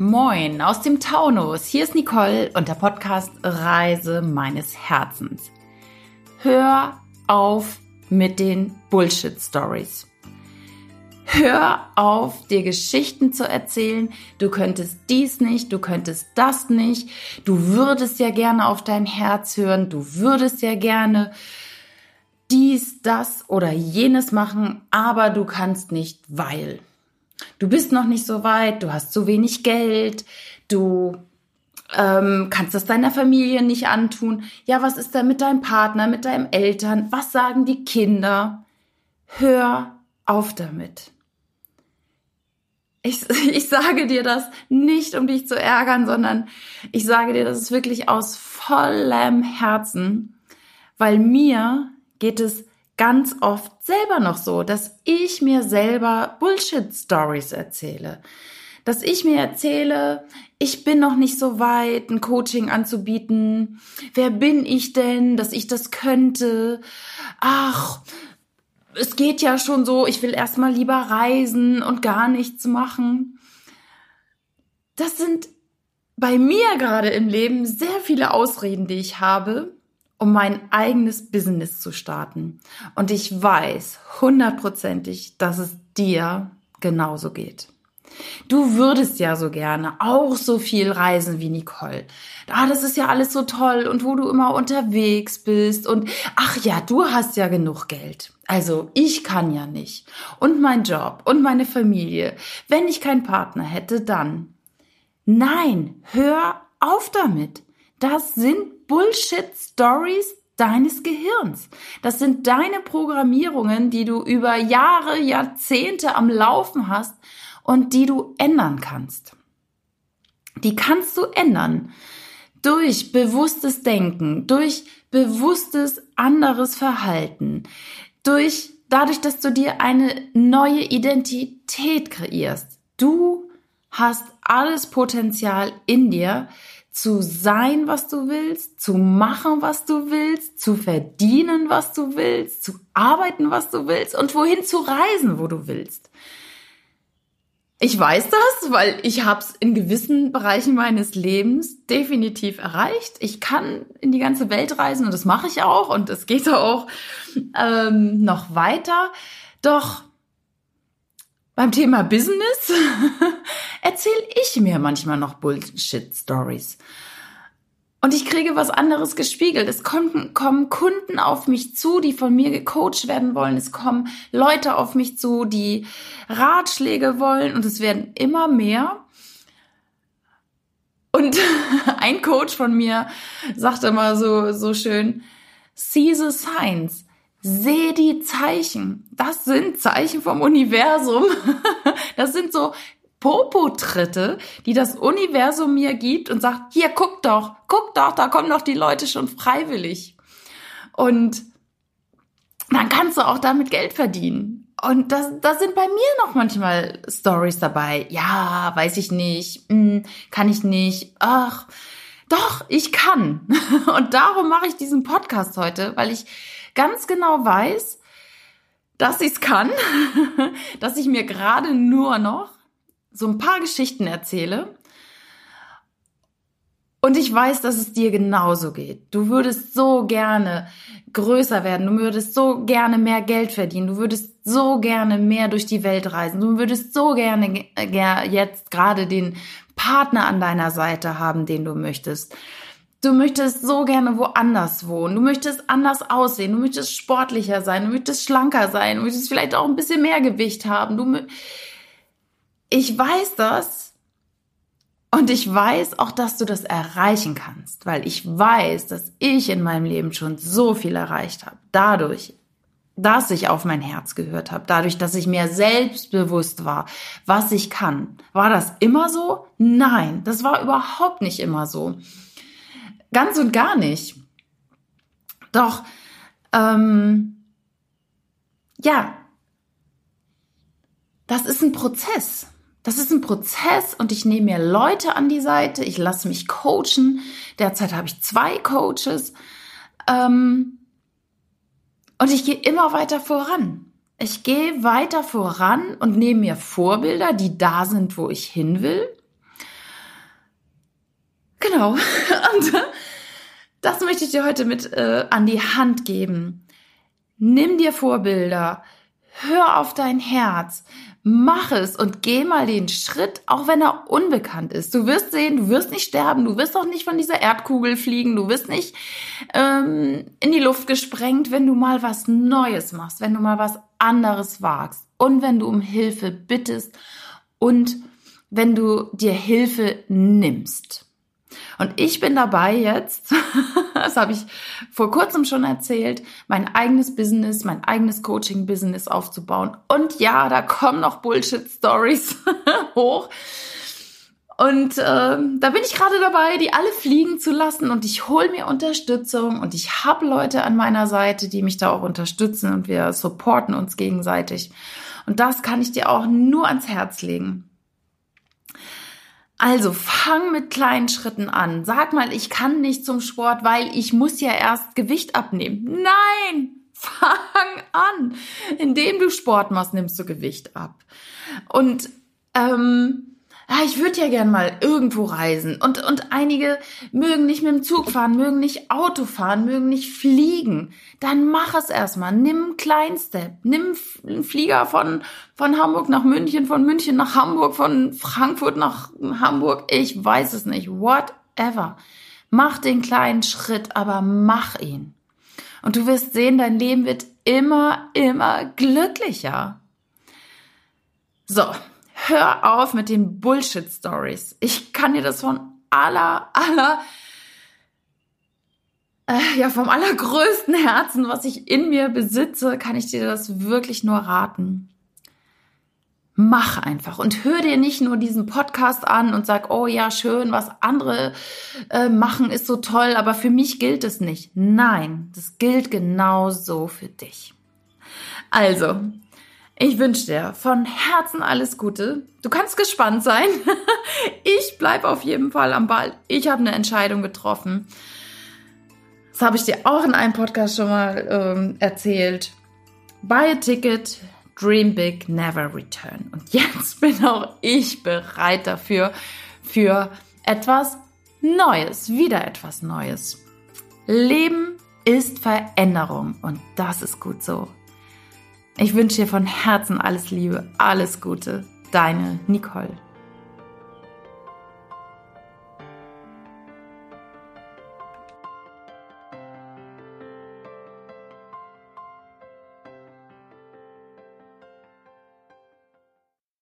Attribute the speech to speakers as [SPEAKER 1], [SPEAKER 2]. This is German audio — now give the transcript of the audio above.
[SPEAKER 1] Moin aus dem Taunus. Hier ist Nicole und der Podcast Reise meines Herzens. Hör auf mit den Bullshit Stories. Hör auf, dir Geschichten zu erzählen. Du könntest dies nicht, du könntest das nicht. Du würdest ja gerne auf dein Herz hören. Du würdest ja gerne dies, das oder jenes machen, aber du kannst nicht, weil. Du bist noch nicht so weit, du hast zu wenig Geld, du ähm, kannst das deiner Familie nicht antun. Ja, was ist da mit deinem Partner, mit deinen Eltern? Was sagen die Kinder? Hör auf damit. Ich, ich sage dir das nicht, um dich zu ärgern, sondern ich sage dir das wirklich aus vollem Herzen, weil mir geht es ganz oft selber noch so, dass ich mir selber Bullshit-Stories erzähle. Dass ich mir erzähle, ich bin noch nicht so weit, ein Coaching anzubieten. Wer bin ich denn, dass ich das könnte? Ach, es geht ja schon so, ich will erstmal lieber reisen und gar nichts machen. Das sind bei mir gerade im Leben sehr viele Ausreden, die ich habe, um mein eigenes Business zu starten. Und ich weiß hundertprozentig, dass es dir genauso geht. Du würdest ja so gerne auch so viel reisen wie Nicole. Ah, das ist ja alles so toll und wo du immer unterwegs bist und ach ja, du hast ja genug Geld. Also ich kann ja nicht. Und mein Job und meine Familie. Wenn ich keinen Partner hätte, dann. Nein, hör auf damit. Das sind Bullshit-Stories deines Gehirns. Das sind deine Programmierungen, die du über Jahre, Jahrzehnte am Laufen hast und die du ändern kannst. Die kannst du ändern durch bewusstes Denken, durch bewusstes anderes Verhalten, durch dadurch, dass du dir eine neue Identität kreierst. Du hast alles Potenzial in dir, zu sein, was du willst, zu machen, was du willst, zu verdienen, was du willst, zu arbeiten, was du willst und wohin zu reisen, wo du willst. Ich weiß das, weil ich habe es in gewissen Bereichen meines Lebens definitiv erreicht. Ich kann in die ganze Welt reisen und das mache ich auch und es geht auch ähm, noch weiter. Doch beim Thema Business erzähle ich mir manchmal noch Bullshit-Stories. Und ich kriege was anderes gespiegelt. Es kommen, kommen Kunden auf mich zu, die von mir gecoacht werden wollen. Es kommen Leute auf mich zu, die Ratschläge wollen. Und es werden immer mehr. Und ein Coach von mir sagte mal so, so schön, see the signs. Seh die Zeichen. Das sind Zeichen vom Universum. Das sind so Popo-Tritte, die das Universum mir gibt und sagt, hier, guck doch, guck doch, da kommen doch die Leute schon freiwillig. Und dann kannst du auch damit Geld verdienen. Und das, das sind bei mir noch manchmal Stories dabei. Ja, weiß ich nicht, hm, kann ich nicht. Ach, doch, ich kann. Und darum mache ich diesen Podcast heute, weil ich ganz genau weiß, dass ich es kann, dass ich mir gerade nur noch so ein paar Geschichten erzähle. Und ich weiß, dass es dir genauso geht. Du würdest so gerne größer werden. Du würdest so gerne mehr Geld verdienen. Du würdest so gerne mehr durch die Welt reisen. Du würdest so gerne jetzt gerade den Partner an deiner Seite haben, den du möchtest. Du möchtest so gerne woanders wohnen. Du möchtest anders aussehen. Du möchtest sportlicher sein. Du möchtest schlanker sein. Du möchtest vielleicht auch ein bisschen mehr Gewicht haben. Du, ich weiß das. Und ich weiß auch, dass du das erreichen kannst, weil ich weiß, dass ich in meinem Leben schon so viel erreicht habe. Dadurch, dass ich auf mein Herz gehört habe, dadurch, dass ich mir selbstbewusst war, was ich kann. War das immer so? Nein, das war überhaupt nicht immer so. Ganz und gar nicht. Doch, ähm, ja, das ist ein Prozess. Das ist ein Prozess und ich nehme mir Leute an die Seite, ich lasse mich coachen. Derzeit habe ich zwei Coaches. Ähm, und ich gehe immer weiter voran. Ich gehe weiter voran und nehme mir Vorbilder, die da sind, wo ich hin will. Genau. Und das möchte ich dir heute mit äh, an die Hand geben. Nimm dir Vorbilder. Hör auf dein Herz. Mach es und geh mal den Schritt, auch wenn er unbekannt ist. Du wirst sehen, du wirst nicht sterben, du wirst auch nicht von dieser Erdkugel fliegen, du wirst nicht ähm, in die Luft gesprengt, wenn du mal was Neues machst, wenn du mal was anderes wagst und wenn du um Hilfe bittest und wenn du dir Hilfe nimmst. Und ich bin dabei jetzt, das habe ich vor kurzem schon erzählt, mein eigenes Business, mein eigenes Coaching-Business aufzubauen. Und ja, da kommen noch Bullshit-Stories hoch. Und äh, da bin ich gerade dabei, die alle fliegen zu lassen und ich hole mir Unterstützung und ich habe Leute an meiner Seite, die mich da auch unterstützen und wir supporten uns gegenseitig. Und das kann ich dir auch nur ans Herz legen. Also fang mit kleinen Schritten an. Sag mal, ich kann nicht zum Sport, weil ich muss ja erst Gewicht abnehmen. Nein, fang an. Indem du Sport machst, nimmst du Gewicht ab. Und ähm, ja, ich würde ja gern mal irgendwo reisen. Und, und einige mögen nicht mit dem Zug fahren, mögen nicht Auto fahren, mögen nicht fliegen. Dann mach es erstmal. Nimm einen kleinen Step. Nimm einen Flieger von, von Hamburg nach München, von München nach Hamburg, von Frankfurt nach Hamburg. Ich weiß es nicht. Whatever. Mach den kleinen Schritt, aber mach ihn. Und du wirst sehen, dein Leben wird immer, immer glücklicher. So, hör auf mit den Bullshit-Stories. Ich kann dir das von aller, aller, äh, ja, vom allergrößten Herzen, was ich in mir besitze, kann ich dir das wirklich nur raten. Mach einfach und hör dir nicht nur diesen Podcast an und sag, oh ja, schön, was andere äh, machen ist so toll, aber für mich gilt es nicht. Nein, das gilt genauso für dich. Also, ich wünsche dir von Herzen alles Gute. Du kannst gespannt sein. ich bleibe auf jeden Fall am Ball. Ich habe eine Entscheidung getroffen. Das habe ich dir auch in einem Podcast schon mal ähm, erzählt. Buy a ticket, dream big, never return. Und jetzt bin auch ich bereit dafür, für etwas Neues, wieder etwas Neues. Leben ist Veränderung und das ist gut so. Ich wünsche dir von Herzen alles Liebe, alles Gute. Deine Nicole.